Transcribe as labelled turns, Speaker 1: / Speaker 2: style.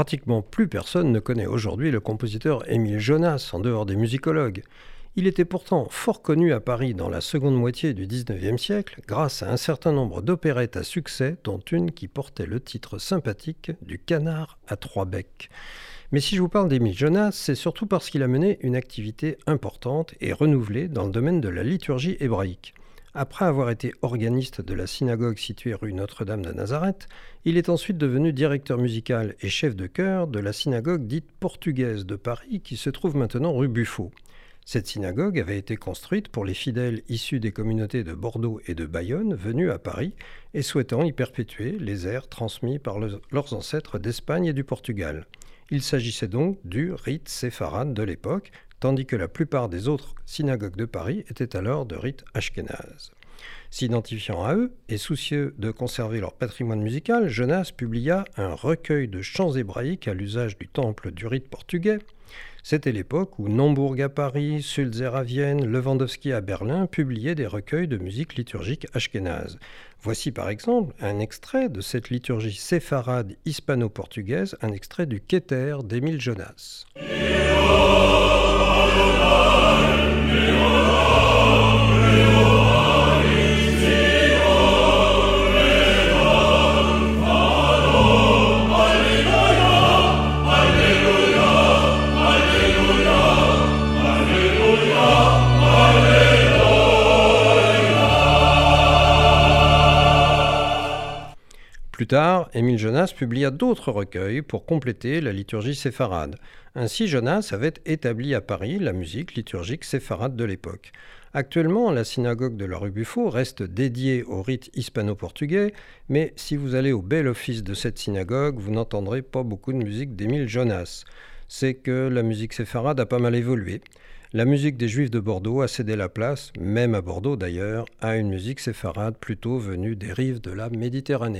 Speaker 1: Pratiquement plus personne ne connaît aujourd'hui le compositeur Émile Jonas en dehors des musicologues. Il était pourtant fort connu à Paris dans la seconde moitié du XIXe siècle grâce à un certain nombre d'opérettes à succès, dont une qui portait le titre sympathique du canard à trois becs. Mais si je vous parle d'Émile Jonas, c'est surtout parce qu'il a mené une activité importante et renouvelée dans le domaine de la liturgie hébraïque. Après avoir été organiste de la synagogue située rue Notre-Dame de Nazareth, il est ensuite devenu directeur musical et chef de chœur de la synagogue dite portugaise de Paris qui se trouve maintenant rue Buffo. Cette synagogue avait été construite pour les fidèles issus des communautés de Bordeaux et de Bayonne venus à Paris et souhaitant y perpétuer les airs transmis par leurs ancêtres d'Espagne et du Portugal. Il s'agissait donc du rite séfarade de l'époque, tandis que la plupart des autres synagogues de Paris étaient alors de rite ashkénaze. S'identifiant à eux et soucieux de conserver leur patrimoine musical, Jonas publia un recueil de chants hébraïques à l'usage du temple du rite portugais. C'était l'époque où Nombourg à Paris, Sulzer à Vienne, Lewandowski à Berlin publiaient des recueils de musique liturgique ashkénaze. Voici par exemple un extrait de cette liturgie séfarade hispano-portugaise, un extrait du Keter d'Émile Jonas. Plus tard, Émile Jonas publia d'autres recueils pour compléter la liturgie séfarade. Ainsi, Jonas avait établi à Paris la musique liturgique séfarade de l'époque. Actuellement, la synagogue de la rue Buffo reste dédiée au rite hispano-portugais, mais si vous allez au bel office de cette synagogue, vous n'entendrez pas beaucoup de musique d'Émile Jonas. C'est que la musique séfarade a pas mal évolué. La musique des Juifs de Bordeaux a cédé la place, même à Bordeaux d'ailleurs, à une musique séfarade plutôt venue des rives de la Méditerranée.